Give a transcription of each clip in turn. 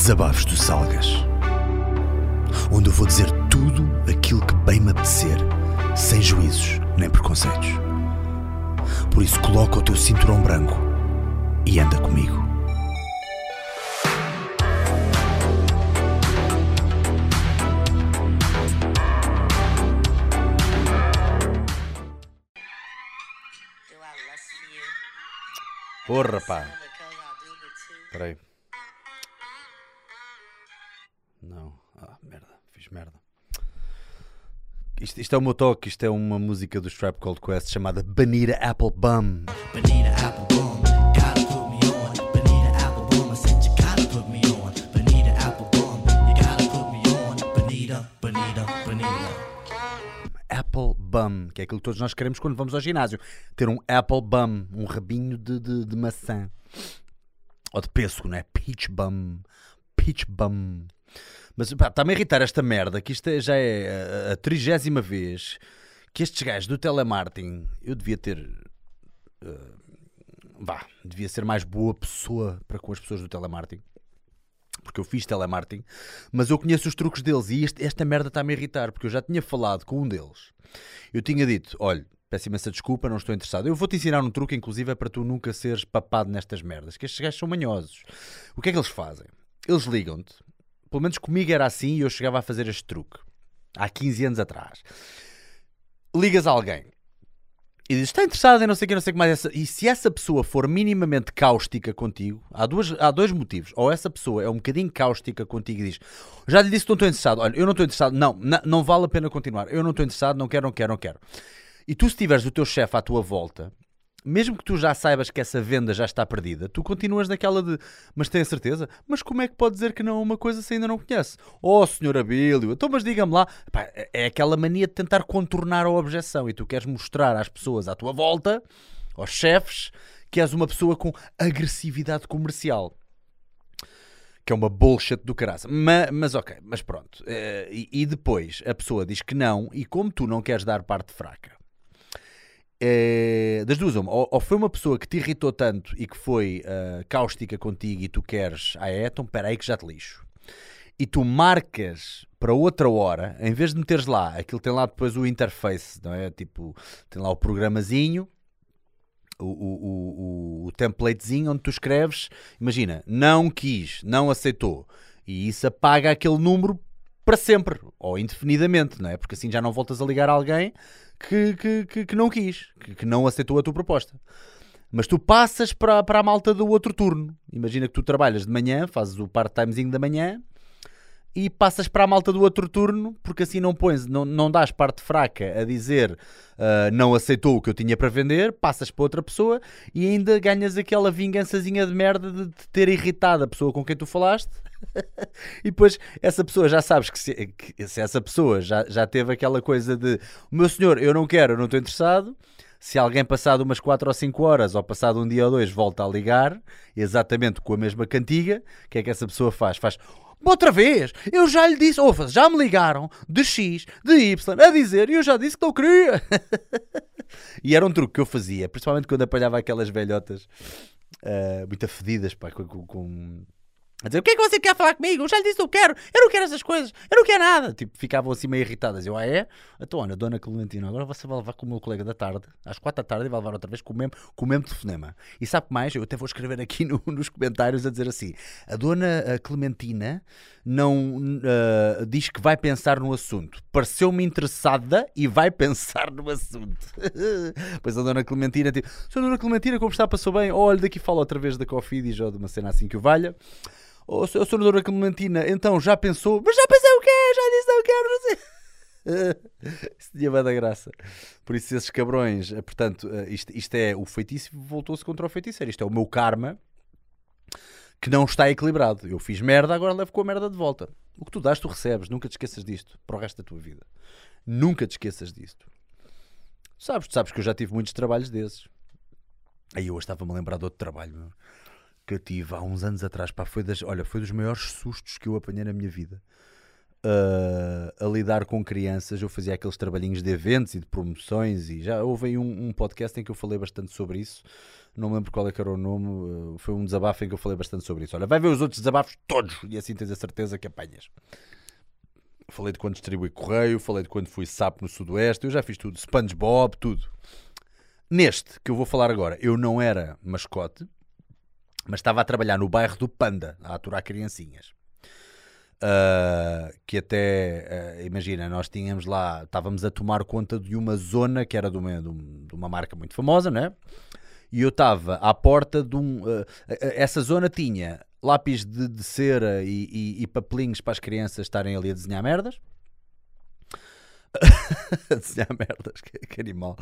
Desabafos do Salgas. Onde eu vou dizer tudo aquilo que bem me apetecer, sem juízos nem preconceitos. Por isso, coloca o teu cinturão branco e anda comigo. Porra, pá. Peraí. Não. Isto, isto é o meu toque. Isto é uma música do Strap Called Quest chamada Banira Apple Bum. Bonita, Bonita, Bonita. Apple Bum, que é aquilo que todos nós queremos quando vamos ao ginásio. Ter um Apple Bum, um rabinho de, de, de maçã. Ou de pêssego, não é? Peach Bum. Peach Bum. Mas está-me a irritar esta merda, que isto é- já é a- trigésima vez que estes gajos do telemarketing, eu devia ter... eh, vá, devia ser mais boa pessoa para com as pessoas do telemarketing. Porque eu fiz telemarketing, mas eu conheço os truques deles e este- esta merda está-me a irritar, porque eu já tinha falado com um deles. Eu tinha dito: olha, peço imensa desculpa, não estou interessado. Eu vou-te ensinar um truque, inclusive, é para tu nunca seres papado nestas merdas, que estes gajos são manhosos. O que é que eles fazem? Eles ligam-te, pelo menos comigo era assim e eu chegava a fazer este truque, há 15 anos atrás. Ligas a alguém e dizes: está interessado em não sei o que, não sei o que mais. E se essa pessoa for minimamente cáustica contigo, há, duas, há dois motivos. Ou essa pessoa é um bocadinho cáustica contigo e diz: já lhe disse que não estou interessado. Olha, eu não estou interessado. Não, não, não vale a pena continuar. Eu não estou interessado, não quero, não quero, não quero. E tu, se tiveres o teu chefe à tua volta, mesmo que tu já saibas que essa venda já está perdida, tu continuas naquela de mas tem a certeza? Mas como é que pode dizer que não é uma coisa se ainda não conhece? Oh, senhor Abílio, então mas diga-me lá. Pá, é aquela mania de tentar contornar a objeção e tu queres mostrar às pessoas à tua volta, aos chefes, que és uma pessoa com agressividade comercial. Que é uma bullshit do caraça. Mas, mas ok, mas pronto. Eh, e, e depois a pessoa diz que não, e como tu não queres dar parte fraca, é, das duas, uma, ou, ou foi uma pessoa que te irritou tanto e que foi ah, cáustica contigo e tu queres, ah é, então peraí que já te lixo. E tu marcas para outra hora, em vez de meteres lá, aquilo tem lá depois o interface, não é? Tipo, tem lá o programazinho, o, o, o, o templatezinho onde tu escreves, imagina, não quis, não aceitou, e isso apaga aquele número para sempre, ou indefinidamente, não é? Porque assim já não voltas a ligar a alguém que, que, que, que não quis, que, que não aceitou a tua proposta. Mas tu passas para, para a malta do outro turno. Imagina que tu trabalhas de manhã, fazes o part-timezinho da manhã e passas para a malta do outro turno, porque assim não pões, não, não dás parte fraca a dizer ah, não aceitou o que eu tinha para vender, passas para outra pessoa e ainda ganhas aquela vingançazinha de merda de te ter irritado a pessoa com quem tu falaste. e depois essa pessoa já sabes que se, que se essa pessoa já, já teve aquela coisa de meu senhor, eu não quero, eu não estou interessado. Se alguém passado umas 4 ou 5 horas ou passado um dia ou dois volta a ligar, exatamente com a mesma cantiga, o que é que essa pessoa faz? Faz outra vez, eu já lhe disse, ouça, já me ligaram de X, de Y, a dizer, e eu já disse que não queria. e era um truque que eu fazia, principalmente quando apanhava aquelas velhotas ah, muito afedidas, pá, com- com a dizer, o que é que você quer falar comigo? Eu já lhe disse que eu quero, eu não quero essas coisas, eu não quero nada. Tipo, ficavam assim meio irritadas. Eu, ah é? Então, olha, dona Clementina, agora você vai levar com o meu colega da tarde, às quatro da tarde, e vai levar outra vez com o mesmo, com o mesmo telefonema. E sabe mais? Eu até vou escrever aqui no- nos comentários a dizer assim, a dona ah, Clementina não ah, diz que vai pensar no assunto. Pareceu-me interessada e vai pensar no assunto. pois a dona Clementina, tipo, Sra. dona Clementina, como está? Passou bem? Olha, daqui fala outra vez da Coffee e de uma cena assim que o valha. Ô, oh, senadora Clementina, então já pensou? Mas já pensei o quê? Já disse não quero, não sei. Isso tinha bem da graça. Por isso, esses cabrões, eh, portanto, eh, isto, isto é o feitiço voltou-se contra o feiticeiro. Isto é o meu karma que não está equilibrado. Eu fiz merda, agora levo com a merda de volta. O que tu dás, tu recebes. Nunca te esqueças disto para o resto da tua vida. Nunca te esqueças disto. Sabes, tu sabes que eu já tive muitos trabalhos desses. Aí eu estava-me a lembrar de outro trabalho meu, que eu tive há uns anos atrás. Pá, foi, das, olha, foi dos maiores sustos que eu apanhei na minha vida. uh, a lidar com crianças. Eu fazia aqueles trabalhinhos de eventos e de promoções e já houve aí um, um podcast em que eu falei bastante sobre isso. Não me lembro qual é era o nome, uh, foi um desabafo em que eu falei bastante sobre isso. Olha, vai ver os outros desabafos todos e assim tens a certeza que apanhas. Falei de quando distribuí correio, falei de quando fui sapo no Sudoeste, eu já fiz tudo, SpongeBob, tudo. Neste que eu vou falar agora, eu não era mascote, mas estava a trabalhar no bairro do Panda, a aturar criancinhas. Uh, que até, uh, imagina, nós tínhamos lá, estávamos a tomar conta de uma zona que era de uma, de um- uma marca muito famosa, né? E eu estava à porta de um. uh, essa zona tinha lápis de, de cera e, e- e papelinhos para as crianças estarem ali a desenhar merdas. desenhar merdas, que, que animal.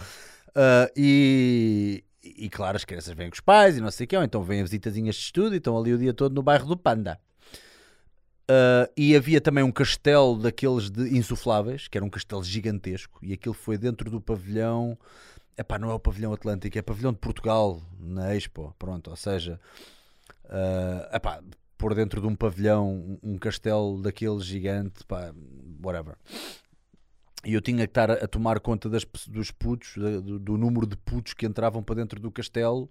Uh, e, claro, as crianças vêm com os pais e não sei o que, ou então vêm a visitazinhas de estudo e estão ali o dia todo no bairro do Panda. Uh, e havia também um castelo daqueles de insufláveis, que era um castelo gigantesco, e aquilo foi dentro do pavilhão. Epá, não é o pavilhão Atlântico, é o pavilhão de Portugal, na Expo. Pronto, ou seja, uh, epá, por dentro de um pavilhão, um, castelo daquele gigante, pá, whatever. E eu tinha que estar a, tomar conta das, dos putos, do, do número de putos que entravam para dentro do castelo.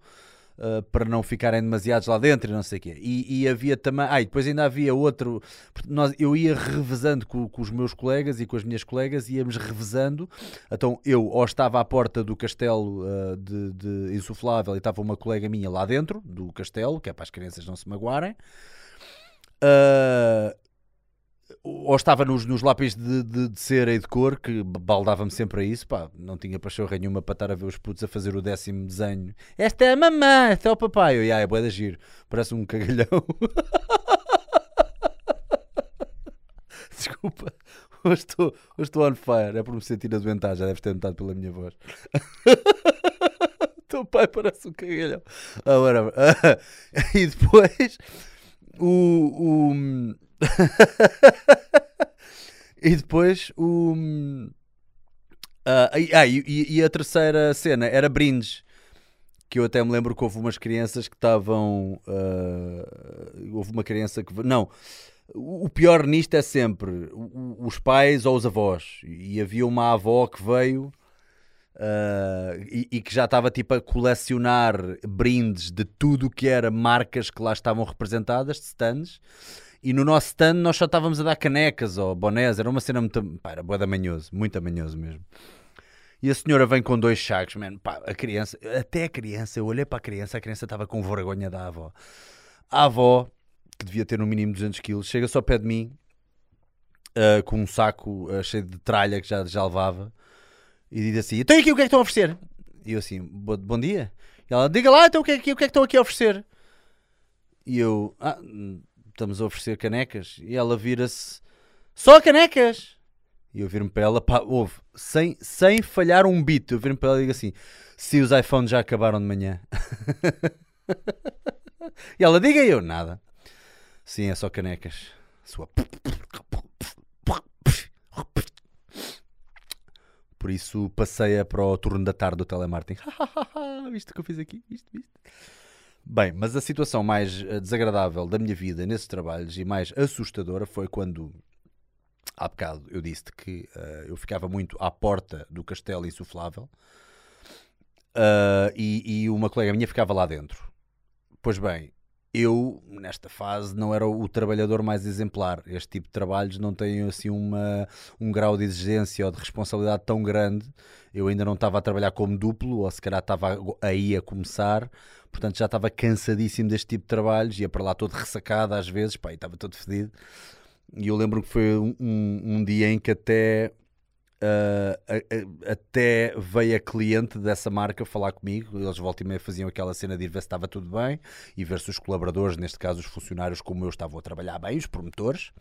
Uh, para não ficarem demasiados lá dentro e não sei o quê. E, e havia também. Ah, e depois ainda havia outro. Nós, eu ia revezando com, com os meus colegas e com as minhas colegas, íamos revezando. Então eu ou estava à porta do castelo uh, de, de insuflável e estava uma colega minha lá dentro do castelo, que é para as crianças não se magoarem. Uh, ou estava nos, nos lápis de, de, de cera e de cor, que baldava-me sempre a isso, pá, não tinha pachorra nenhuma para estar a ver os putos a fazer o décimo desenho. Esta é a mamãe, este é o papai. Eu, "Ya, é bué de giro, parece um cagalhão. Desculpa, hoje estou, hoje estou on fire, é por me sentir adoentado, já deves ter notado pela minha voz. Teu pai parece um cagalhão. Ah, whatever. Ah, e depois, o... o... e depois o. ah, e- ah, e, e- a terceira cena era brindes. Que eu até me lembro que houve umas crianças que estavam. ah, houve uma criança que. Não. O pior nisto é sempre os pais ou os avós. E havia uma avó que veio. ah, e, e que já estava tipo a colecionar brindes de tudo o que era marcas que lá estavam representadas, de stands, e no nosso stand nós só estávamos a dar canecas ou bonés, era uma cena muito. Pá, era boa da manhoso, muito amanhoso mesmo. E a senhora vem com dois sacos, man, pá, a criança, até a criança, eu olhei para a criança, a criança estava com vergonha da avó. A avó, que devia ter no mínimo 200 quilos, chega só ao pé de mim, ah, com um saco ah, cheio de tralha que já, já levava, e diz assim: Então aqui o que é que estão a oferecer? E eu assim: Bo- Bom dia. E ela: Diga lá, então o que é o que, é que estão aqui a oferecer? E eu: Ah, hum, estamos a oferecer canecas. E ela vira-se: Só canecas? E eu viro-me para ela: Pá, ouve, sem, sem falhar um bit. Eu viro-me para ela e digo assim: Se os iPhones já acabaram de manhã. e ela: Diga eu: Nada. Sim, é só canecas. Sua. Por isso passeia para o turno da tarde do telemarketing. Viste o que eu fiz aqui? Viste, viste? Bem, mas a situação mais eh, desagradável da minha vida nesses trabalhos e mais assustadora foi quando, há bocado, eu disse que eh, eu ficava muito à porta do castelo insuflável ah, e, e uma colega minha ficava lá dentro. Pois bem, eu, nesta fase, não era o trabalhador mais exemplar. Este tipo de trabalhos não tem assim uma, um grau de exigência ou de responsabilidade tão grande. Eu ainda não estava a trabalhar como duplo, ou se calhar estava aí a começar, portanto já estava cansadíssimo deste tipo de trabalhos, ia para lá todo ressacado às vezes, pá, e estava todo fedido. E eu lembro que foi um, um- dia em que até. ah, a- a- até veio a cliente dessa marca falar comigo. Eles volta e meia faziam aquela cena de ir ver se estava tudo bem e ver se os colaboradores, neste caso os funcionários como eu, estavam a trabalhar bem, os promotores.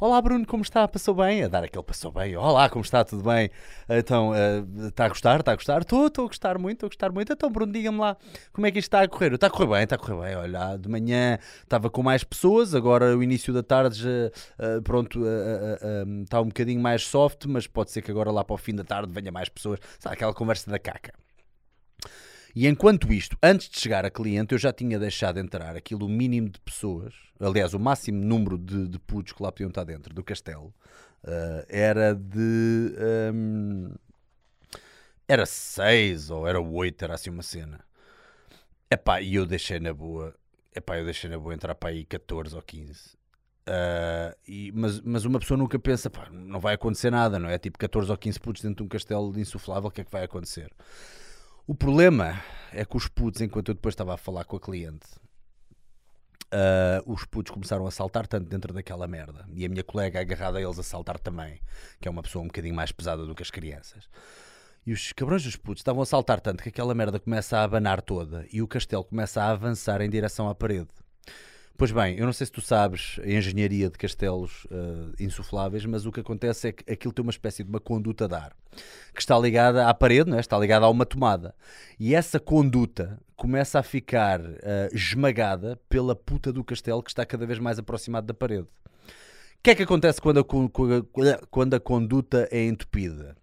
Olá Bruno, como está? Passou bem? A dar aquele passou bem. Olá, como está? Tudo bem? Então, eh, está a gostar? Está a gostar? Estou, estou a gostar muito, estou a gostar muito. Então, Bruno, diga-me lá, como é que isto está a correr? Está a correr bem, está a correr bem. Olha, de manhã estava com mais pessoas, agora o início da tarde já, eh, pronto, eh, está um bocadinho mais soft, mas pode ser que agora lá para o fim da tarde venha mais pessoas. Sabe, aquela conversa da caca. E enquanto isto, antes de chegar a cliente, eu já tinha deixado entrar aquilo o mínimo de pessoas, aliás, o máximo número de, de putos que lá podiam estar dentro do castelo, ah, era de. hum, era seis ou era oito, era assim uma cena. Epá, e eu deixei na boa. Epá, eu deixei na boa entrar para aí 14 ou 15. Ah, e, mas, mas uma pessoa nunca pensa, pá, não vai acontecer nada, não é? Tipo 14 ou 15 putos dentro de um castelo insuflável, o que é que vai acontecer? O problema é que os putos, enquanto eu depois estava a falar com a cliente, ah, os putos começaram a saltar tanto dentro daquela merda. E a minha colega agarrada a eles a saltar também, que é uma pessoa um bocadinho mais pesada do que as crianças. E os cabrões dos putos estavam a saltar tanto que aquela merda começa a abanar toda e o castelo começa a avançar em direção à parede. Pois bem, eu não sei se tu sabes a engenharia de castelos eh, insufláveis, mas o que acontece é que aquilo tem uma espécie de uma conduta de ar que está ligada à parede, não é? está ligada a uma tomada. E essa conduta começa a ficar eh, esmagada pela puta do castelo que está cada vez mais aproximado da parede. O que é que acontece quando a, quando a conduta é entupida?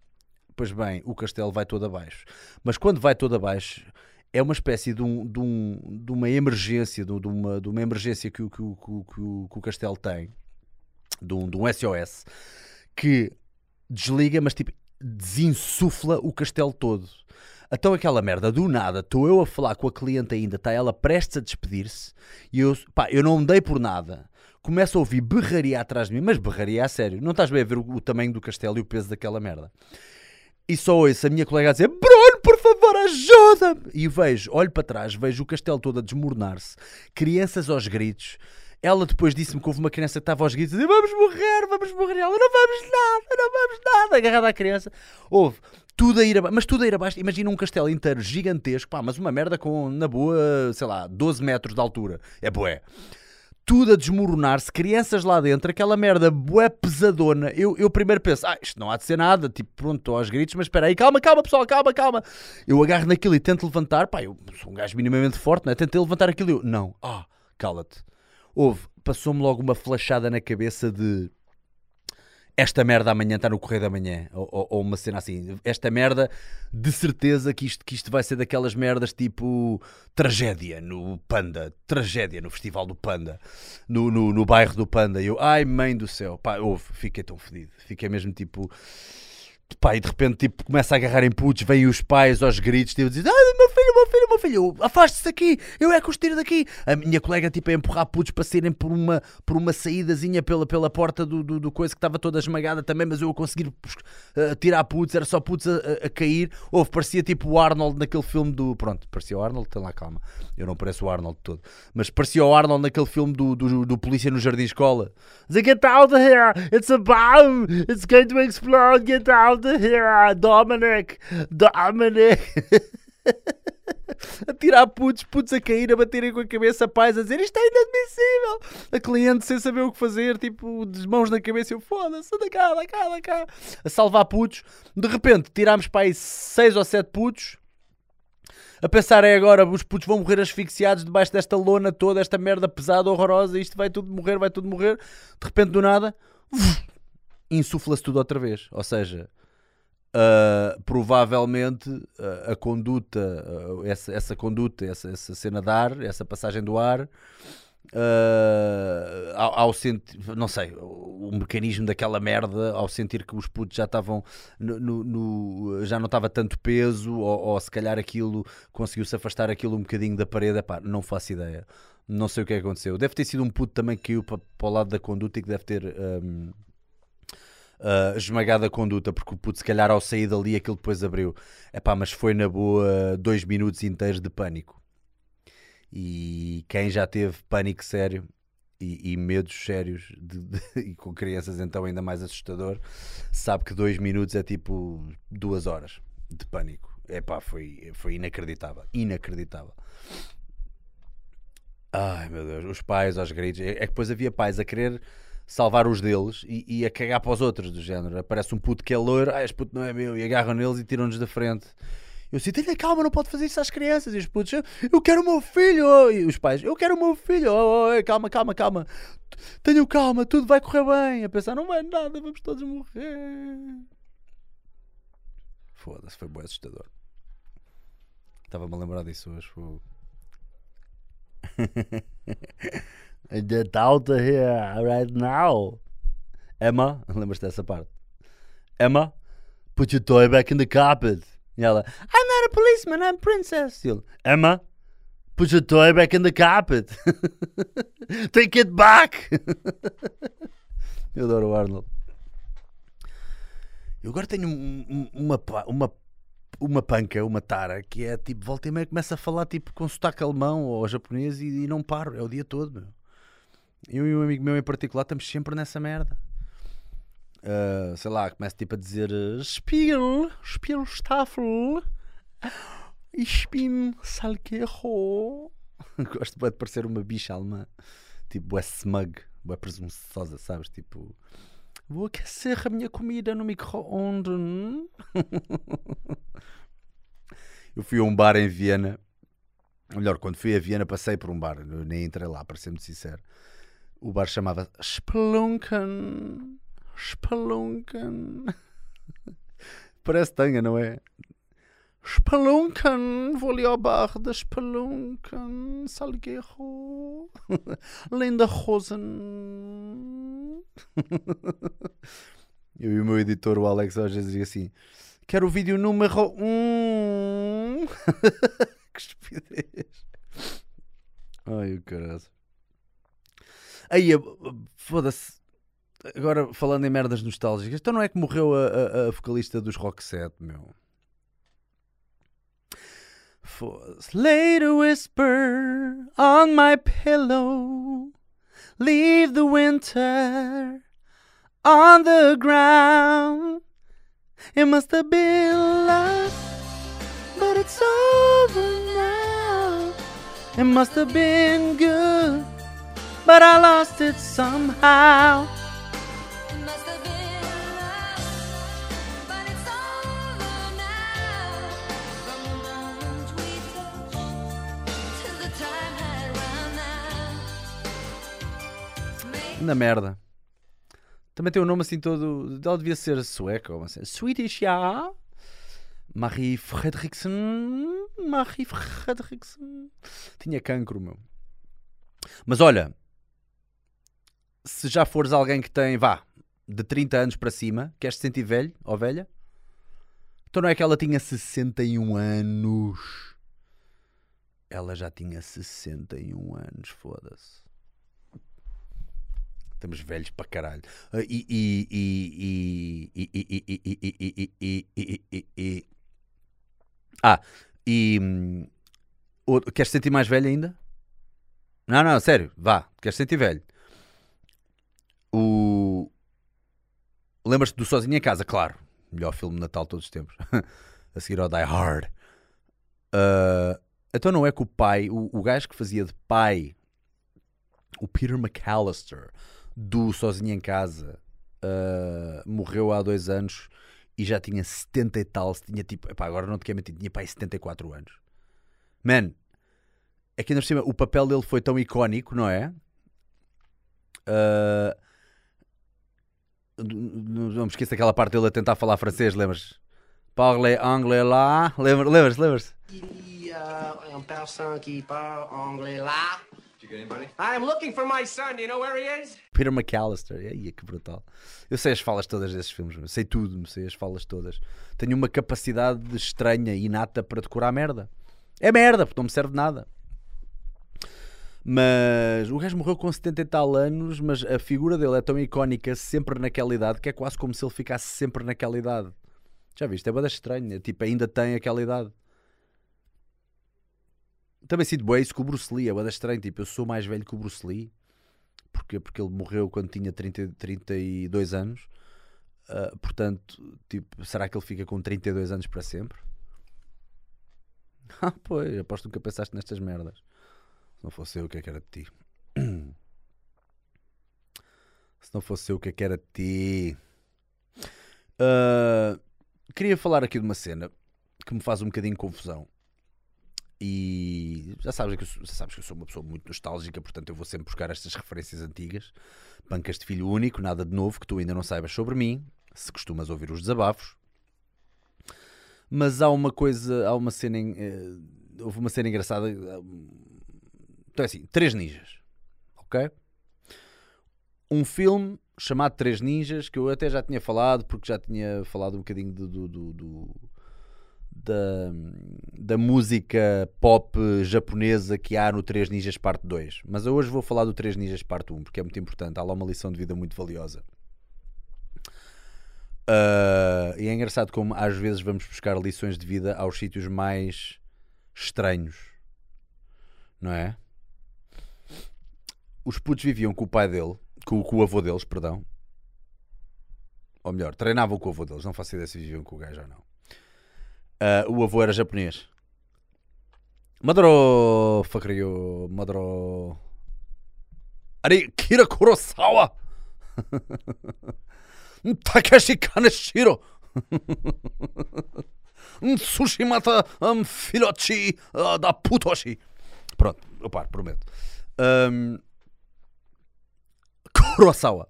Pois bem, o castelo vai todo abaixo. Mas quando vai todo abaixo, é uma espécie de, um- de um- de uma emergência, de, de uma, de uma emergência que, o- que que que o- que o castelo tem, de um, de um SOS, que desliga, mas tipo, desinsufla o castelo todo. Então aquela merda, do nada, estou eu a falar com a cliente ainda, está ela prestes a despedir-se, e eu, pá, eu não dei por nada. Começo a ouvir berraria atrás de mim, mas berraria a sério. Não estás bem a ver o, o tamanho do castelo e o peso daquela merda. E só ouço a minha colega a dizer Bruno, por favor, ajuda-me! E vejo, olho para trás, vejo o castelo todo a desmoronar-se, crianças aos gritos. Ela depois disse-me que houve uma criança que estava aos gritos vamos morrer, vamos morrer. Ela, não vamos nada, não vamos nada. Agarrada à criança. Houve tudo a ir abaixo, mas tudo a ir abaixo. Imagina um castelo inteiro gigantesco, pá, mas uma merda com, na boa, sei lá, 12 metros de altura. É boé tudo a desmoronar-se, crianças lá dentro, aquela merda bué pesadona. Eu, eu primeiro penso, ah, isto não há de ser nada, tipo, pronto, estou aos gritos, mas espera aí, calma, calma, pessoal, calma, calma. Eu agarro naquilo e tento levantar, pá, eu sou um gajo minimamente forte, não é? Tentei levantar aquilo e eu, não, ah, cala-te. Houve, passou-me logo uma flashada na cabeça de esta merda amanhã está no correio da manhã, ou, ou- ou uma cena assim, esta merda, de certeza que isto, que isto vai ser daquelas merdas tipo tragédia no Panda, tragédia no Festival do Panda, no, no, no bairro do Panda. E eu, ai mãe do céu, pá, houve, fiquei tão fedido, fiquei mesmo tipo. Pá, e de repente tipo, começa a agarrar em putos, vêm os pais aos gritos, tipo, dizem, ah, filho, meu filho, afaste-se daqui, eu é que os tiro daqui. A minha colega tipo a empurrar putos para saírem por uma, por uma saídazinha pela, pela porta do, do, do coisa que estava toda esmagada também, mas eu a conseguir uh, tirar putos, era só putos a, a- cair. Houve, parecia tipo o Arnold naquele filme do. Pronto, parecia o Arnold, tem lá calma, eu não pareço o Arnold todo, mas parecia o Arnold naquele filme do, do, do Polícia no Jardim Escola. Dizer, Get out of here! It's a bomb! It's going to explode! Get out of here! Dominic! Dominic! a tirar putos, putos a cair, a baterem com a cabeça, pais a dizer isto é inadmissível. A cliente sem saber o que fazer, tipo, de mãos na cabeça, eu foda-se, anda cá, anda cá, anda cá. A salvar putos. De repente, tirámos para aí seis ou sete putos. A pensar é agora, os putos vão morrer asfixiados debaixo desta lona toda, esta merda pesada, horrorosa, isto vai tudo morrer, vai tudo morrer. De repente, do nada, insufla-se tudo outra vez. Ou seja, Uh, provavelmente uh, a conduta, uh, essa, essa conduta, essa, essa cena de ar, essa passagem do ar, ao, ao sentir, não sei, o, o mecanismo daquela merda, ao sentir que os putos já estavam, no, no- no- já não estava tanto peso, ou, ou se calhar aquilo conseguiu-se afastar aquilo um bocadinho da parede, epá, não faço ideia. Não sei o que é aconteceu. Deve ter sido um puto também que caiu para, para o lado da conduta e que deve ter. um, uh, esmagada a conduta, porque o puto, se calhar, ao sair dali, aquilo depois abriu. Epá, mas foi na boa dois minutos inteiros de pânico. E quem já teve pânico sério e, e medos sérios de- de- e com crianças, então ainda mais assustador, sabe que dois minutos é tipo duas horas de pânico. Epá, foi, foi inacreditável. Inacreditável. Ai meu Deus, os pais aos gritos. É é que depois havia pais a querer salvar os deles e, e a cagar para os outros, do género. Aparece um puto que é loiro, ah, este puto não é meu, e agarram neles e tiram-nos da frente. Eu disse, tenha calma, não pode fazer isso às crianças. E os putos, "Eu- eu quero o meu filho. oh." E os pais, eu quero o meu filho. Oh, oh, oh, calma, calma, calma. Tenham calma, tudo vai correr bem. A pensar, não vai nada, vamos todos morrer. Foda-se, foi bem assustador. Estava-me a lembrar disso hoje. out of here right now. Emma, lembras-te dessa parte? Emma, put your toy back in the carpet. E ela, I'm not a policeman, I'm princess. E ele, Emma, put your toy back in the carpet. Take it back. Eu adoro o Arnold. Eu agora tenho um- um- uma, uma, uma panca, uma tara, que é tipo, volta e meia começa a falar tipo com sotaque alemão ou japonês e, e não paro, é o dia todo, meu. Eu e um amigo meu em particular estamos sempre nessa merda. Ah, sei lá, começo tipo a dizer Spiel, Spielstaffel, ich bin Salgueiro. Gosto de parecer uma bicha alemã, tipo, é smug, é presunçosa, sabes? Tipo, vou aquecer a minha comida no micro-ondas. Eu fui a um bar em Viena. Melhor, quando fui a Viena passei por um bar, nem entrei lá, para ser muito sincero. O bar chamava Spelunken. Spelunken. Parece tanga, não é? Spelunken, vou ali ao bar de Spelunken, Salgueiro, Linda Rosen. Eu e o meu editor, o Alex, às vezes dizia assim: Quero o vídeo número 1. que estupidez. Ai, o caralho. Aí, foda-se. Agora, falando em merdas nostálgicas, então não é que morreu a, a- a vocalista dos Rock Set, meu? Foda-se. A whisper on my pillow. Leave the winter on the ground. It must have been love, but it's over now. It must have been good, but I lost it somehow. Na merda. Também tem um nome assim todo. Ela devia ser sueca ou assim. Swedish, ja. Marie Fredriksen. Marie Fredriksen. Tinha cancro, meu. Mas olha, se já fores alguém que tem, vá, de 30 anos para cima, queres te sentir velho ou velha? Então não é que ela tinha 61 anos. Ela já tinha 61 anos, foda-se. Estamos velhos para caralho. E. Ah, e. Queres sentir mais velho ainda? Não, não, sério, vá. Queres sentir velho? O. Lembras-te do Sozinho em Casa? Claro. Melhor filme de Natal de todos os tempos. A seguir ao Die Hard. Ah, então não é que o pai, o, o gajo que fazia de pai o Peter McAllister do Sozinho em Casa uh, morreu há dois anos e já tinha 70 e tal. Tinha tipo, epá, agora não te quero mentir, tinha pai 74 anos. Man, é que ainda por cima o papel dele foi tão icónico, não é? Uh, não me esqueço daquela parte dele a tentar falar francês, lembras? Parle anglais lá, lembras? Lembras? lembras? Il y a un personne qui parle anglais là. Did you get anybody? I'm looking for my son. Do you know where he is? Peter McAllister, Ai, que brutal. Eu sei as falas todas desses filmes, meu. sei tudo, sei as falas todas. Tenho uma capacidade estranha e inata para decorar merda. É merda, porque não me serve de nada. Mas o gajo morreu com 70 e tal anos, mas a figura dele é tão icónica, sempre naquela idade, que é quase como se ele ficasse sempre naquela idade. Já viste? É bada estranho. é Tipo, ainda tem aquela idade. Também sinto bem isso com o Bruce Lee. É bada estranho. Tipo, eu sou mais velho que o Bruce Lee. Porquê? Porque ele morreu quando tinha 30, 32 anos. Ah, portanto, tipo, será que ele fica com 32 anos para sempre? Ah, pois, aposto que nunca pensaste nestas merdas. Se não fosse eu, o que é que era de ti? Se não fosse eu, o que é que era de ti? Ah, queria falar aqui de uma cena que me faz um bocadinho confusão. E já sabes, que eu já sabes que eu sou uma pessoa muito nostálgica, portanto eu vou sempre buscar estas referências antigas. Bancas de filho único, nada de novo que tu ainda não saibas sobre mim, se costumas ouvir os desabafos. Mas há uma coisa, há uma cena eh, houve uma cena engraçada. Então é assim: Três Ninjas. Ok? Um filme chamado Três Ninjas, que eu até já tinha falado, porque já tinha falado um bocadinho do, do- do- do- da, da música pop japonesa que há no Três Ninjas Parte 2. Mas eu hoje vou falar do Três Ninjas Parte 1, porque é muito importante. Há lá uma lição de vida muito valiosa. Ah, e é engraçado como às vezes vamos buscar lições de vida aos sítios mais estranhos, não é? Os putos viviam com o pai dele, com, com o avô deles, perdão. Ou melhor, treinavam com o avô deles, não faço ideia se viviam com o gajo ou não. Ah, o avô era japonês. Maduro Fakryo, Maduro. Ari Kira Kurosawa! Takeshi Kaneshiro! Tsushimata um, Filochi ah, da Putoshi. Pronto, eu paro, prometo. Um, Kurosawa.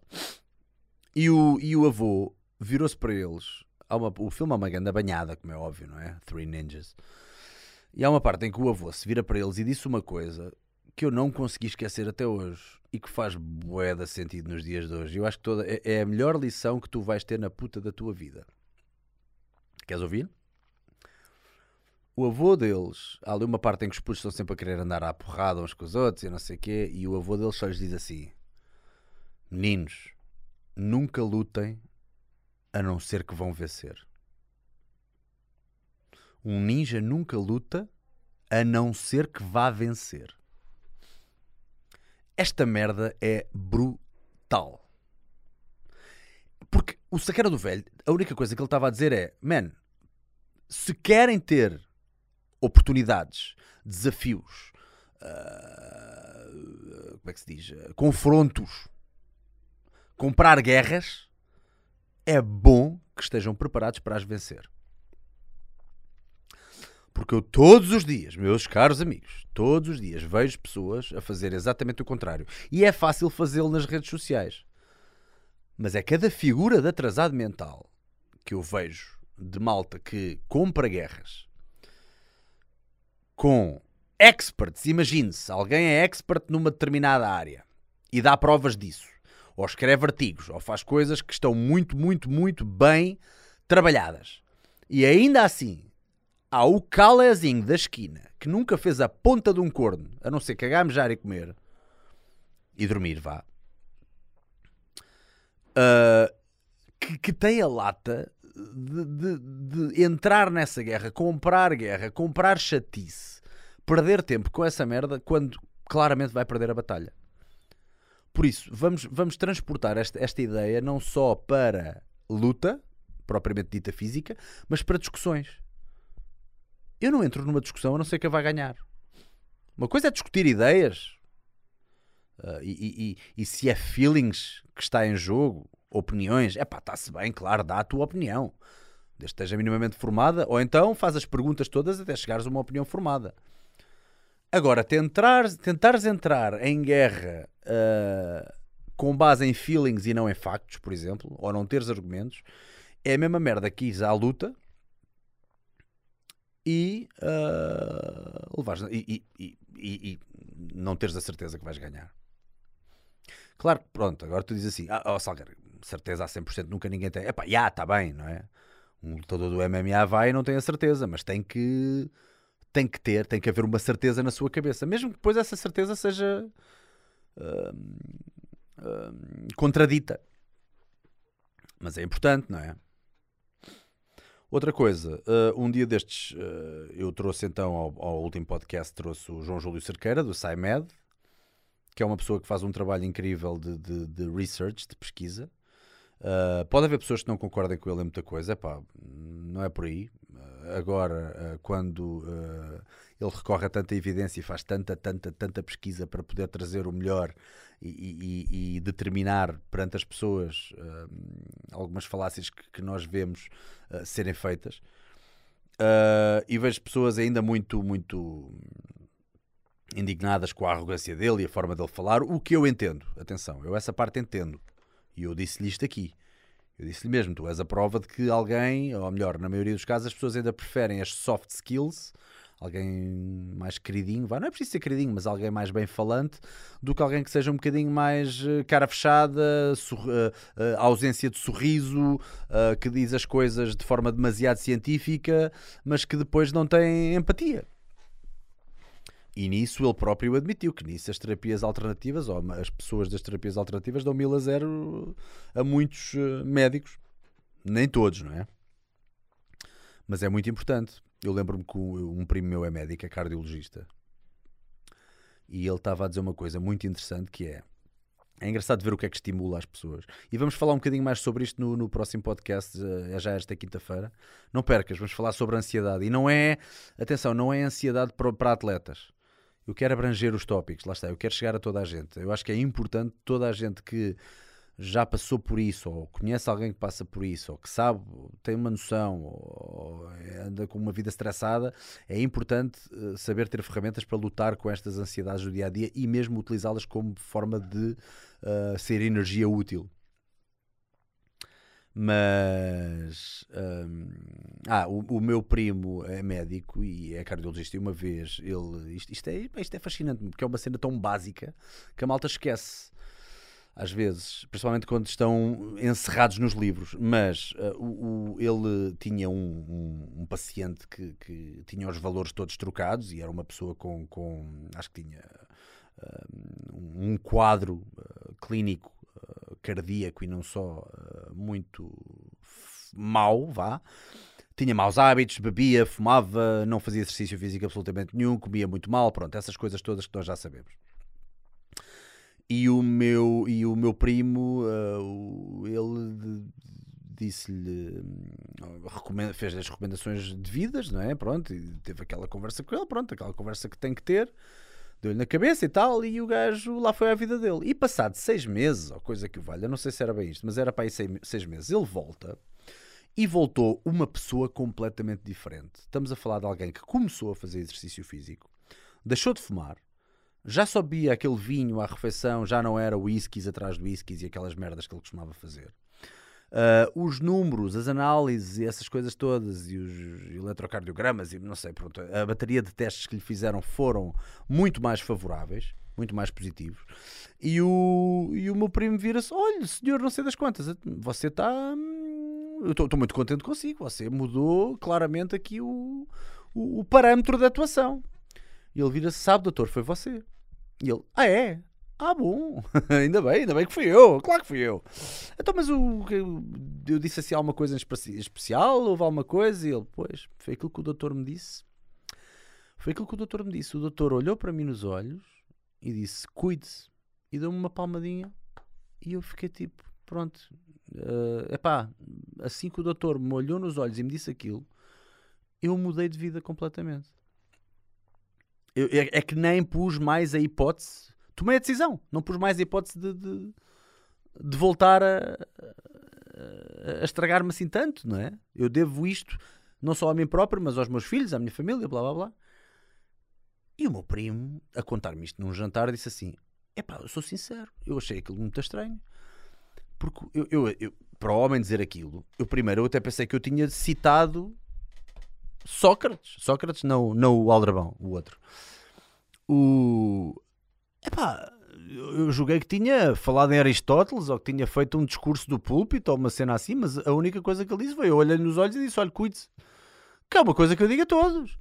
E o, e o avô virou-se para eles. Há uma- o filme é uma grande banhada, como é óbvio, não é? Three Ninjas. E há uma parte em que o avô se vira para eles e disse uma coisa que eu não consegui esquecer até hoje e que faz de sentido nos dias de hoje. Eu acho que toda, é, é a melhor lição que tu vais ter na puta da tua vida. Queres ouvir? O avô deles, há ali uma parte em que os putos estão sempre a querer andar à porrada uns com os outros e não sei o quê, e o avô deles só lhes diz assim: Meninos, nunca lutem a não ser que vão vencer. Um ninja nunca luta a não ser que vá vencer. Esta merda é brutal. Porque o Saqueira do Velho, a única coisa que ele estava a dizer é: Man, se querem ter oportunidades, desafios, ah, como é que se diz? Ah, confrontos, comprar guerras, é bom que estejam preparados para as vencer. Porque eu todos os dias, meus caros amigos, todos os dias vejo pessoas a fazer exatamente o contrário. E é fácil fazê-lo nas redes sociais. Mas é cada figura de atrasado mental que eu vejo de malta que compra guerras com experts. Imagine-se, alguém é expert numa determinada área e dá provas disso. Ou escreve artigos, ou faz coisas que estão muito, muito, muito bem trabalhadas. E ainda assim, há o calezinho da esquina que nunca fez a ponta de um corno, a não ser cagar, mejar e comer e dormir, vá. Ah, que, que tem a lata de, de- de entrar nessa guerra, comprar guerra, comprar chatice, perder tempo com essa merda quando claramente vai perder a batalha. Por isso, vamos, vamos transportar esta, esta ideia não só para luta, propriamente dita física, mas para discussões. Eu não entro numa discussão a não ser quem vai ganhar. Uma coisa é discutir ideias e, e- e- e se é feelings que está em jogo, opiniões, é pá, está-se bem, claro, dá a tua opinião. Desde que esteja minimamente formada, ou então faz as perguntas todas até chegares a uma opinião formada. Agora, tentar, tentares entrar em guerra ah, com base em feelings e não em factos, por exemplo, ou não teres argumentos, é a mesma merda que ires à luta e, ah, levares, e, e- e- e- não teres a certeza que vais ganhar. Claro, pronto, agora tu dizes assim, ah, oh, Salgueiro, certeza a 100% nunca ninguém tem. Epá, já, está bem, não é? Um lutador do MMA vai e não tem a certeza, mas tem que tem que ter, tem que haver uma certeza na sua cabeça, mesmo que depois essa certeza seja hum, hum, contradita. Mas é importante, não é? Outra coisa, uh, um dia destes uh, eu trouxe então ao, ao último podcast trouxe o João Júlio Cerqueira do SciMed, que é uma pessoa que faz um trabalho incrível de, de- de research, de pesquisa. Uh, pode haver pessoas que não concordem com ele em muita coisa, epá, não é por aí. Agora, uh, quando uh, ele recorre a tanta evidência e faz tanta, tanta, tanta pesquisa para poder trazer o melhor e, e- e- determinar perante as pessoas uh, algumas falácias que, que nós vemos serem feitas, e vejo pessoas ainda muito, muito indignadas com a arrogância dele e a forma dele falar, o que eu entendo. Atenção, eu essa parte entendo. E eu disse-lhe isto aqui. Eu disse-lhe mesmo, tu és a prova de que alguém, ou melhor, na maioria dos casos, as pessoas ainda preferem as soft skills alguém mais queridinho, vá, não é preciso ser queridinho, mas alguém mais bem falante do que alguém que seja um bocadinho mais eh, cara fechada, eh, eh, ausência de sorriso, que diz as coisas de forma demasiado científica, mas que depois não tem empatia. E nisso ele próprio admitiu que nisso as terapias alternativas, ou as pessoas das terapias alternativas, dão mil a zero a muitos eh, médicos. Nem todos, não é? Mas é muito importante. Eu lembro-me que um um primo meu é médico, é cardiologista. E ele estava a dizer uma coisa muito interessante que é. É engraçado ver o que é que estimula as pessoas. E vamos falar um bocadinho mais sobre isto no, no próximo podcast, eh, é já esta quinta-feira. Não percas, vamos falar sobre ansiedade. E não é, atenção, não é ansiedade para, para atletas. Eu quero abranger os tópicos, lá está, eu quero chegar a toda a gente. Eu acho que é importante toda a gente que já passou por isso, ou conhece alguém que passa por isso, ou que sabe, tem uma noção, ou anda com uma vida estressada, é importante eh, saber ter ferramentas para lutar com estas ansiedades do dia a dia e mesmo utilizá-las como forma de eh, ser energia útil. Mas hum, ah, o, o meu primo é médico e é cardiologista. E uma vez ele isto, isto, é, isto é fascinante porque é uma cena tão básica que a malta esquece às vezes, principalmente quando estão encerrados nos livros. Mas ah, o, o- ele tinha um, um- um paciente que, que tinha os valores todos trocados e era uma pessoa com, com acho que tinha ah, um quadro ah, clínico cardíaco e não só ah, muito mau, vá. Tinha maus hábitos, bebia, fumava, não fazia exercício físico absolutamente nenhum, comia muito mal, pronto, essas coisas todas que nós já sabemos. E o meu, e o meu primo, o- ele disse-lhe, hum, fez as recomendações devidas, não é? Pronto, e teve aquela conversa com ele, pronto, aquela conversa que tem que ter, deu-lhe na cabeça e tal, e o gajo lá foi à vida dele. E passado seis meses, ou coisa que o valha, não sei se era bem isto, mas era para aí seis, seis meses, ele volta e voltou uma pessoa completamente diferente. Estamos a falar de alguém que começou a fazer exercício físico, deixou de fumar, já só bebia aquele vinho à refeição, já não era whiskies atrás de whiskies e aquelas merdas que ele costumava fazer. Ah, os números, as análises e essas coisas todas, e os eletrocardiogramas, e não sei, pronto, a bateria de testes que lhe fizeram foram muito mais favoráveis, muito mais positivos. E o, e o meu primo vira-se: olha, senhor, não sei das quantas, você está. hum, Eu estou muito contente consigo, você mudou claramente aqui o, o, o parâmetro da atuação. E ele vira-se: sabe, doutor, foi você. E ele: ah, é? Ah, bom, ainda bem, ainda bem que fui eu, claro que fui eu. Então, mas o, eu, disse assim alguma coisa especial? Houve alguma coisa? E ele, pois, foi aquilo que o doutor me disse. Foi aquilo que o doutor me disse. O doutor olhou para mim nos olhos e disse: cuide-se. E deu-me uma palmadinha. E eu fiquei tipo: pronto, é epá, assim que o doutor me olhou nos olhos e me disse aquilo, eu mudei de vida completamente. Eu- é, é que nem pus mais a hipótese. Tomei a decisão, não pus mais a hipótese de, de, de voltar a, a- estragar-me assim tanto, não é? Eu devo isto não só a mim próprio, mas aos meus filhos, à minha família, blá blá blá. E o meu primo, a contar-me isto num jantar, disse assim: Epá, eu sou sincero, eu achei aquilo muito estranho. Porque eu, eu- eu- para o homem dizer aquilo, eu primeiro eu até pensei que eu tinha citado Sócrates. Sócrates, não, não o Aldrabão, o outro. O. Epá, eu julguei que tinha falado em Aristóteles ou que tinha feito um discurso do púlpito ou uma cena assim, mas a única coisa que ele disse foi: eu olhei nos olhos e disse, olha, cuide-se. Que é uma coisa que eu digo a todos.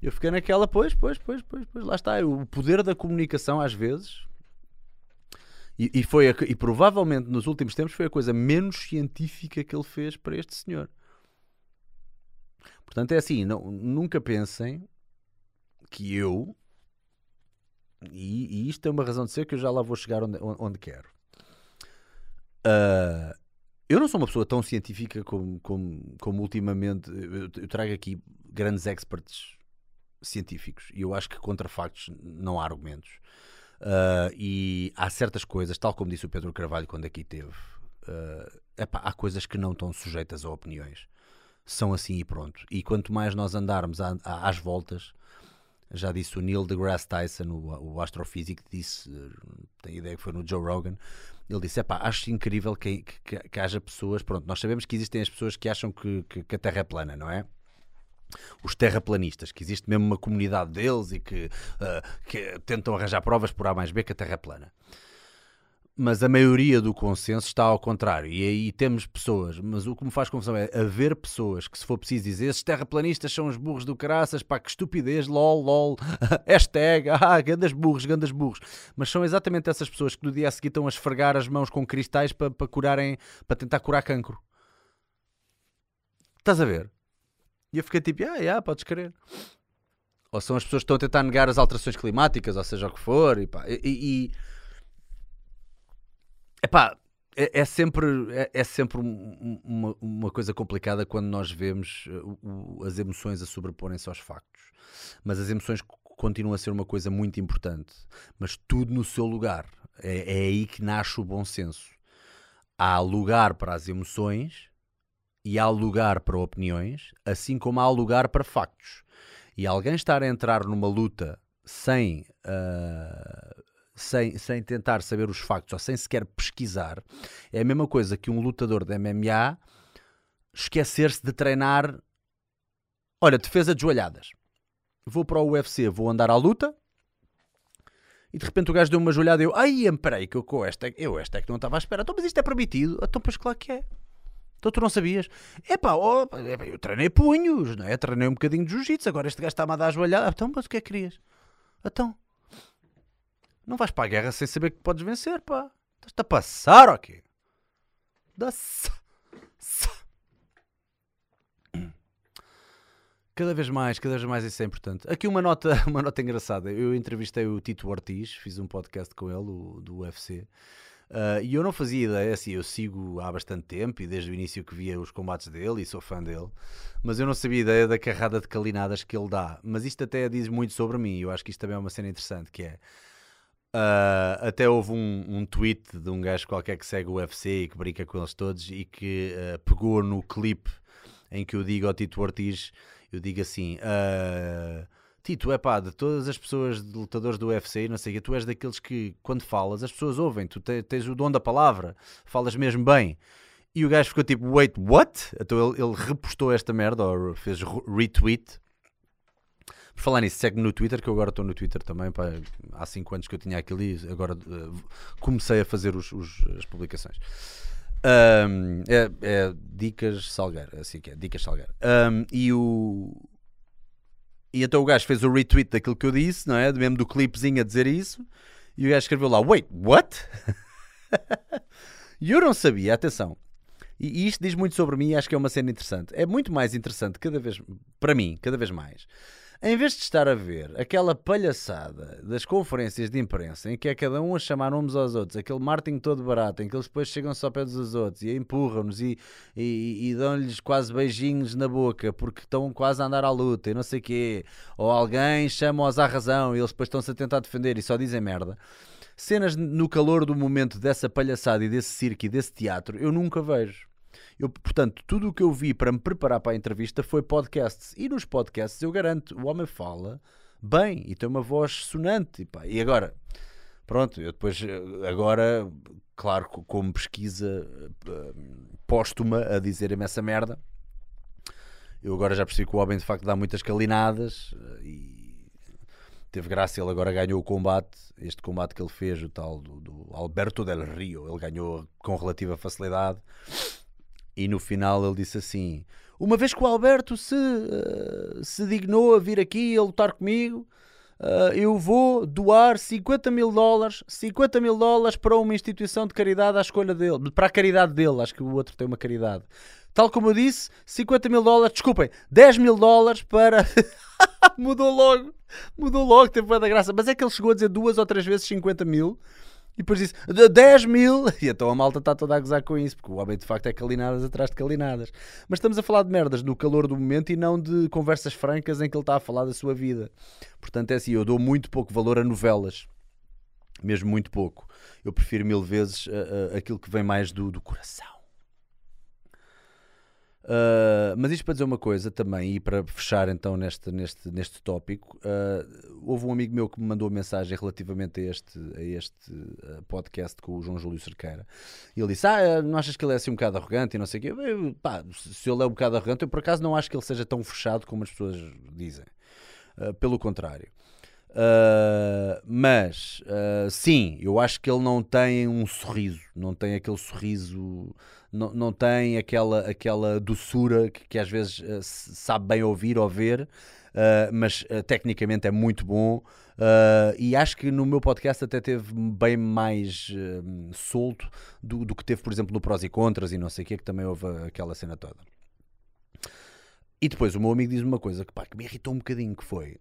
Eu fiquei naquela, pois, pois, pois, pois, pois, lá está. O poder da comunicação, às vezes. E, e foi a e provavelmente nos últimos tempos foi a coisa menos científica que ele fez para este senhor. Portanto, é assim, não- nunca pensem que eu, e, e isto é uma razão de ser que eu já lá vou chegar onde, onde quero. Ah, eu não sou uma pessoa tão científica como, como, como ultimamente. Eu, eu trago aqui grandes experts científicos e eu acho que contra factos não há argumentos. Ah, e há certas coisas, tal como disse o Pedro Carvalho quando aqui teve, ah, epá, há coisas que não estão sujeitas a opiniões. São assim e pronto. E quanto mais nós andarmos a- a- às voltas, já disse o Neil deGrasse Tyson, o, o astrofísico, disse, eh, tenho ideia que foi no Joe Rogan, ele disse: Epá, acho incrível que, que, que haja pessoas. Pronto, nós sabemos que existem as pessoas que acham que, que, que a Terra é plana, não é? os terraplanistas, que existe mesmo uma comunidade deles e que, ah, que tentam arranjar provas por A mais B que a Terra é plana. Mas a maioria do consenso está ao contrário. E aí temos pessoas, mas o que me faz confusão é haver pessoas que, se for preciso dizer, esses terraplanistas são os burros do caraças, pá, que estupidez, lol, lol, hashtag, ah, gandas burros, gandas burros. Mas são exatamente essas pessoas que no dia a seguir estão a esfregar as mãos com cristais para, para curarem, para tentar curar cancro. Estás a ver? E eu fiquei tipo, ah, yeah, podes crer. Ou são as pessoas que estão a tentar negar as alterações climáticas, ou seja o que for, e pá, e- e- Epá, é, é sempre, é, é sempre um- um- uma, uma coisa complicada quando nós vemos uh, o- as emoções a sobreporem-se aos factos. Mas as emoções continuam a ser uma coisa muito importante. Mas tudo no seu lugar. É, é aí que nasce o bom senso. Há lugar para as emoções e há lugar para opiniões, assim como há lugar para factos. E alguém estar a entrar numa luta sem, ah, sem, sem tentar saber os factos ou sem sequer pesquisar é a mesma coisa que um lutador de MMA esquecer-se de treinar. Olha, defesa de joelhadas. Vou para o UFC, vou andar à luta. E de repente o gajo deu uma joelhada e eu, ai, peraí, que eu com esta, eu esta é que não estava à espera. Então, mas isto é permitido? Então, pois claro que é. Então tu não sabias? Epá, epá, eu treinei punhos, não é? Treinei um bocadinho de jiu-jitsu, agora este gajo está-me a dar joelhada. Então, mas o que é que querias? Então, não vais para a guerra sem saber que podes vencer, pá. Estás-te a passar, ou quê? Dá-se. Cada vez mais, cada vez mais isso é importante. Aqui uma nota, uma nota engraçada. Eu entrevistei o Tito Ortiz, fiz um podcast com ele, o, do UFC. Ah, e eu não fazia ideia, assim, eu sigo há bastante tempo e desde o início que via os combates dele e sou fã dele, mas eu não sabia ideia da carrada de calinadas que ele dá. Mas isto até diz muito sobre mim, eu acho que isto também é uma cena interessante, que é... ah, até houve um, um tweet de um gajo qualquer que segue o UFC e que brinca com eles todos e que ah, pegou no clipe em que eu digo ao Tito Ortiz, eu digo assim... ah, Tito, é pá, de todas as pessoas, de lutadores do UFC não sei o quê, tu és daqueles que, quando falas, as pessoas ouvem, tu te- tens o dom da palavra, falas mesmo bem. E o gajo ficou tipo, wait, what? Então ele, ele repostou esta merda, ou fez re- retweet. Por falar nisso, segue-me no Twitter, que eu agora estou no Twitter também, pá, há 5 anos que eu tinha aquilo e agora eh, comecei a fazer os- os- as publicações. Ahm, é, é Dicas Salgueiro, é assim que é, Dicas Salgueiro. Ahm, e o, e então o gajo fez o retweet daquilo que eu disse, não é? Mesmo do clipezinho a dizer isso. E o gajo escreveu lá: Wait, what? E eu não sabia, atenção. E isto diz muito sobre mim e acho que é uma cena interessante. É muito mais interessante, cada vez, para mim, cada vez mais. Em vez de estar a ver aquela palhaçada das conferências de imprensa em que é cada um a chamar uns aos outros, aquele marketing todo barato, em que eles depois chegam só pé dos outros e empurram-nos e, e, e dão-lhes quase beijinhos na boca porque estão quase a andar à luta e não sei o quê, ou alguém chama-os à razão e eles depois estão-se a tentar defender e só dizem merda. Cenas no calor do momento dessa palhaçada e desse circo e desse teatro, eu nunca vejo. Eu, portanto, tudo o que eu vi para me preparar para a entrevista foi podcasts. E nos podcasts, eu garanto, o homem fala bem e tem uma voz sonante. E, pá, e agora, pronto, eu depois, eh, agora, claro, co- como pesquisa eh, póstuma a dizerem-me essa merda, eu agora já percebi que o homem de facto dá muitas calinadas eh, e teve graça. Ele agora ganhou o combate, este combate que ele fez, o tal do, do Alberto del Rio, ele ganhou com relativa facilidade. E no final ele disse assim: Uma vez que o Alberto se, eh, se dignou a vir aqui a lutar comigo, eh, eu vou doar 50 mil dólares, 50 mil dólares para uma instituição de caridade à escolha dele, para a caridade dele. Acho que o outro tem uma caridade. Tal como eu disse, 50 mil dólares, desculpem, 10 mil dólares para. mudou logo, mudou logo, teve da graça. Mas é que ele chegou a dizer duas ou três vezes 50 mil. E depois disse "De 10 mil. E então a malta está toda a gozar com isso, porque o homem de facto é calinadas atrás de calinadas. Mas estamos a falar de merdas no calor do momento e não de conversas francas em que ele está a falar da sua vida. Portanto, é assim, eu dou muito pouco valor a novelas. Mesmo muito pouco. Eu prefiro mil vezes uh, uh, aquilo que vem mais do, do coração. Uh, mas isto para dizer uma coisa também, e para fechar então neste, neste, neste tópico, uh, houve um amigo meu que me mandou mensagem relativamente a este, a este uh, podcast com o João Júlio Cerqueira. E ele disse: Ah, não achas que ele é assim um bocado arrogante e não sei o quê? Eu, pá, se ele é um bocado arrogante, eu por acaso não acho que ele seja tão fechado como as pessoas dizem. Uh, pelo contrário. Uh, mas uh, sim, eu acho que ele não tem um sorriso, não tem aquele sorriso, não, não tem aquela, aquela doçura que, que às vezes uh, sabe bem ouvir ou ver, mas tecnicamente é muito bom. e acho que no meu podcast até teve bem mais solto do, do que teve, por exemplo, no Prós e Contras e não sei o que, que também houve aquela cena toda. E depois o meu amigo diz uma coisa que, pá, que me irritou um bocadinho, que foi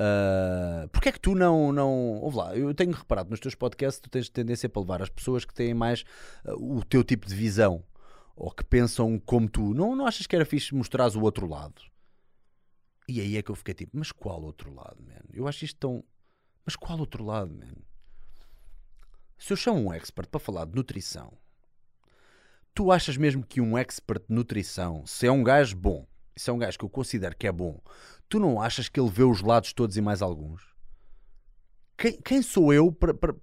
Uh, porque é que tu não, não. Ouve lá, eu tenho reparado nos teus podcasts tu tens tendência para levar as pessoas que têm mais uh, o teu tipo de visão ou que pensam como tu. Não, não achas que era fixe mostrares o outro lado? E aí é que eu fiquei tipo, mas qual outro lado, man? Eu acho isto tão. Mas qual outro lado, man? Se eu chamo um expert para falar de nutrição, tu achas mesmo que um expert de nutrição, se é um gajo bom, se é um gajo que eu considero que é bom, tu não achas que ele vê os lados todos e mais alguns? Quem, quem sou eu para, para.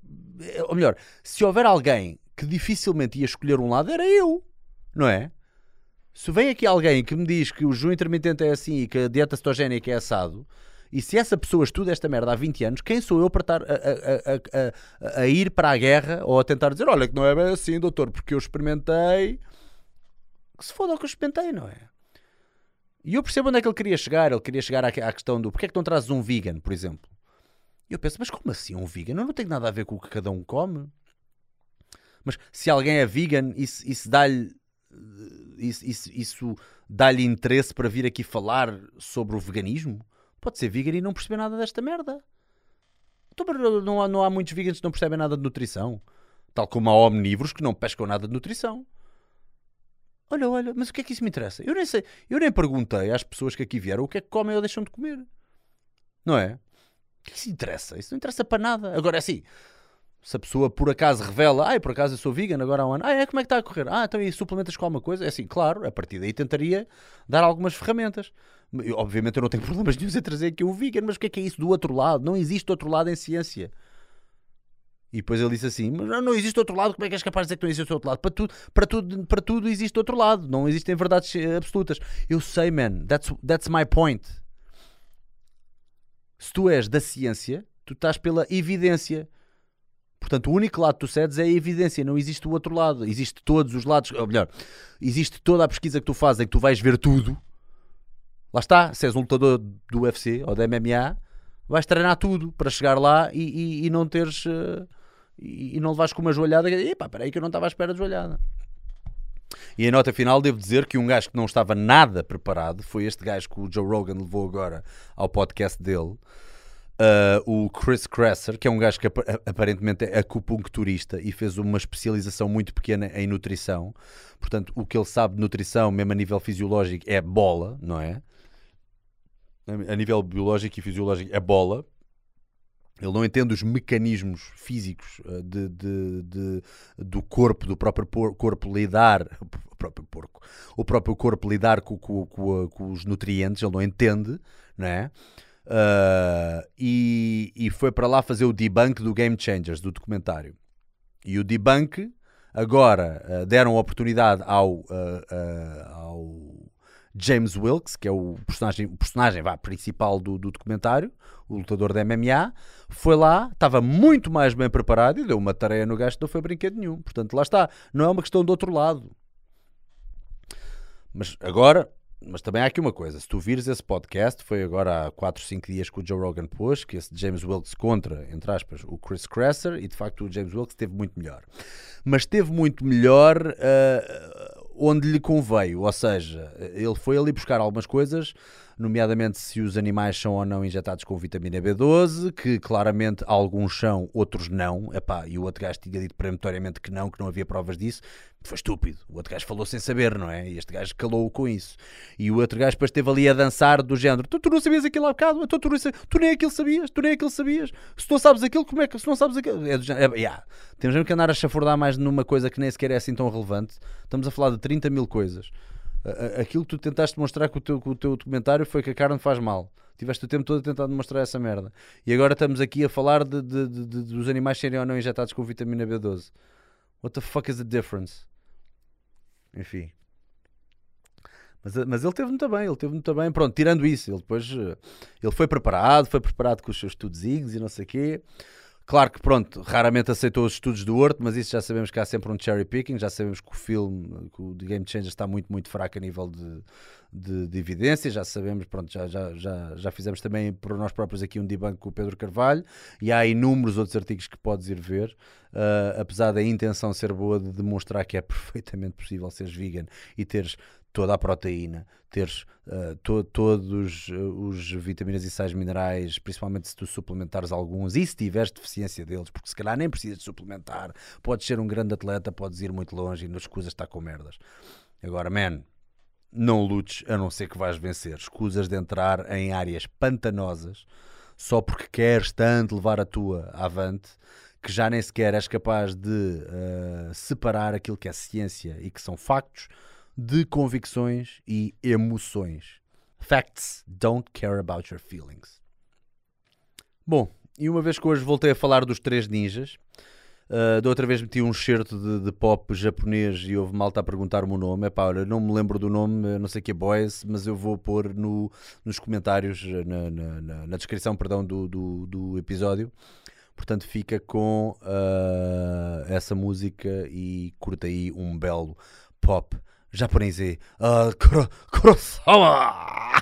Ou melhor, se houver alguém que dificilmente ia escolher um lado, era eu, não é? Se vem aqui alguém que me diz que o jejum intermitente é assim e que a dieta cetogénica é assado, e se essa pessoa estuda esta merda há 20 anos, quem sou eu para estar a, a, a, a, ir para a guerra ou a tentar dizer: olha, que não é bem assim, doutor, porque eu experimentei. Que se foda o que eu experimentei, não é? E eu percebo onde é que ele queria chegar. Ele queria chegar à, à questão do porque é que não trazes um vegan, por exemplo. E eu penso, mas como assim um vegan? Eu não tenho nada a ver com o que cada um come. Mas se alguém é vegan, isso, isso dá-lhe isso, isso, isso dá-lhe interesse para vir aqui falar sobre o veganismo? Pode ser vegan e não perceber nada desta merda. Então, não, há, não há muitos vegans que não percebem nada de nutrição. Tal como há omnívoros que não pescam nada de nutrição. Olha, olha, mas o que é que isso me interessa? Eu nem sei, eu nem perguntei às pessoas que aqui vieram o que é que comem ou deixam de comer. Não é? O que é isso interessa? Isso não interessa para nada. Agora é assim, se a pessoa por acaso revela, ai, por acaso eu sou vegan agora há um ano, ah, é, como é que está a correr? Ah, então e suplementas com alguma coisa? É assim, claro, a partir daí tentaria dar algumas ferramentas. Eu, obviamente eu não tenho problemas nenhum em trazer aqui o vegan, mas o que é que é isso do outro lado? Não existe outro lado em ciência. E depois ele disse assim: Mas não, existe outro lado, como é que és capaz de dizer que não existe outro lado? Para tudo, para tudo, para tudo existe outro lado, não existem verdades eh, absolutas. Eu sei, man, that's, that's my point. Se tu és da ciência, tu estás pela evidência. Portanto, o único lado que tu cedes é a evidência, não existe o outro lado. Existe todos os lados, ou melhor, existe toda a pesquisa que tu fazes em que tu vais ver tudo. Lá está, se és um lutador do UFC ou da MMA, vais treinar tudo para chegar lá e, e, e não teres. Uh, e, não levares com uma joelhada e pá, peraí que eu não estava à espera de joelhada. E em nota final devo dizer que um gajo que não estava nada preparado foi este gajo que o Joe Rogan levou agora ao podcast dele, uh, o Chris Cresser, que é um gajo que aparentemente é acupuncturista e fez uma especialização muito pequena em nutrição. Portanto, o que ele sabe de nutrição, mesmo a nível fisiológico, é bola, não é? A nível biológico e fisiológico é bola. Ele não entende os mecanismos físicos uh, de, de, de, do corpo, do próprio corpo lidar, o próprio porco, o próprio corpo lidar com, com, com, com os nutrientes, ele não entende, não é? Uh, e, e, foi para lá fazer o debunk do Game Changers, do documentário. E o debunk, agora uh, deram oportunidade ao, ao James Wilkes, que é o personagem, o personagem vá, principal do, do documentário, o lutador da MMA, foi lá, estava muito mais bem preparado e deu uma tarefa no gajo que não foi brinquedo nenhum. Portanto, lá está. Não é uma questão do outro lado. Mas agora, mas também há aqui uma coisa: se tu vires esse podcast, foi agora há 4, 5 dias que o Joe Rogan pôs, que esse James Wilkes contra, entre aspas, o Chris Cresser, e de facto o James Wilkes esteve muito melhor. Mas esteve muito melhor. Uh, onde lhe conveio, ou seja, ele foi ali buscar algumas coisas nomeadamente se os animais são ou não injetados com vitamina B12, que claramente alguns são, outros não. Epá, e o outro gajo tinha dito peremptoriamente que não, que não havia provas disso. Foi estúpido. O outro gajo falou sem saber, não é? E este gajo calou com isso. E o outro gajo depois esteve ali a dançar do género: Tu, tu não sabias aquilo há bocado? Tu, tu, tu nem aquilo sabias? Tu nem aquilo sabias? Se tu sabes aquilo, como é que se não sabes aquilo? É do género, é, yeah. Temos mesmo que andar a chafurdar mais numa coisa que nem sequer é assim tão relevante. Estamos a falar de 30 mil coisas. Aquilo que tu tentaste mostrar com o, teu, com o teu documentário foi que a carne faz mal. Tiveste o tempo todo a tentar demonstrar essa merda. E agora estamos aqui a falar de, de- de- de- dos animais serem ou não injetados com vitamina B12. What the fuck is the difference? Enfim. Mas, mas ele teve muito bem, ele teve muito bem. Pronto, tirando isso, ele depois eh, ele foi preparado, foi preparado com os seus estudozinhos e não sei o quê. Claro que, pronto, raramente aceitou os estudos do Horto, mas isso já sabemos que há sempre um cherry picking. Já sabemos que o filme, que o The Game Changer, está muito, muito fraco a nível de, de, de evidências. Já sabemos, pronto, já, já, já, já fizemos também por nós próprios aqui um debunk com o Pedro Carvalho. E há inúmeros outros artigos que podes ir ver. ah, apesar da intenção ser boa de demonstrar que é perfeitamente possível seres vegan e teres toda a proteína, teres ah, to- todos ah, os vitaminas e sais minerais, principalmente se tu suplementares alguns e se tiveres deficiência deles, porque se calhar nem precisas de suplementar, podes ser um grande atleta, podes ir muito longe e não escusas estar com merdas. Agora, man, não lutes a não ser que vais vencer. Escusas de entrar em áreas pantanosas só porque queres tanto levar a tua avante que já nem sequer és capaz de ah, separar aquilo que é ciência e que são factos de convicções e emoções. Facts don't care about your feelings. Bom, e uma vez que hoje voltei a falar dos três ninjas, uh, da outra vez meti um certo de, de pop japonês e houve malta a perguntar-me o nome. Epá, olha, não me lembro do nome, eh, não sei que é Boys, mas eu vou pôr no, nos comentários, eh, na, na- na- na descrição perdão, do, do, do episódio. Portanto, fica com uh, essa música e curta aí um belo pop japonês. Uh, Kuro- Kurosawa!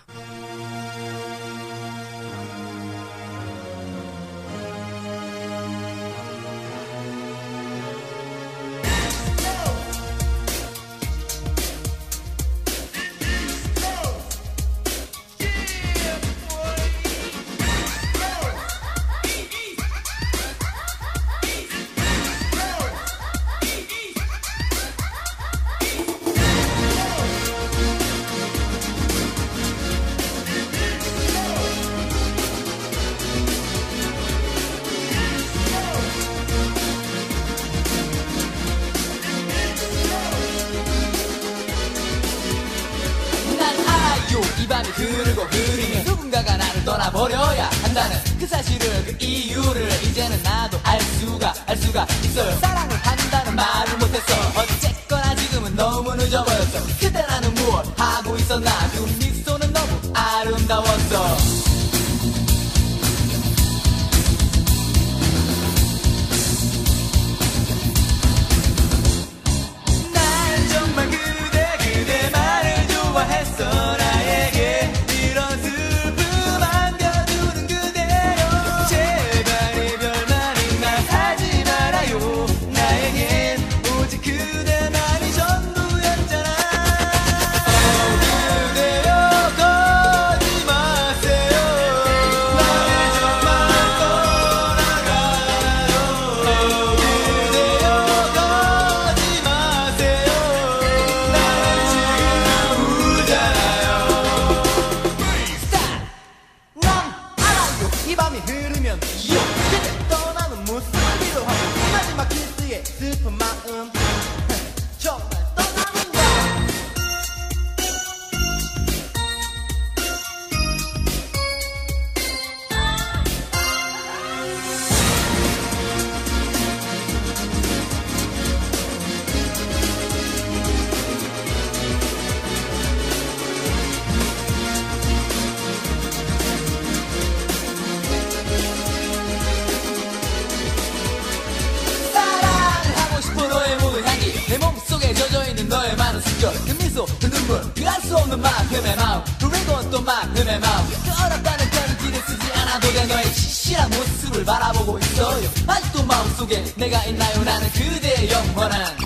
만큼의 마음 그리고 또 만큼의 마음. 그 어렵다는 편지를 쓰지 않아도 돼 너의 시시한 모습을 바라보고 있어요. 아직도 마음속에 내가 있나요? 나는 그대의 영원한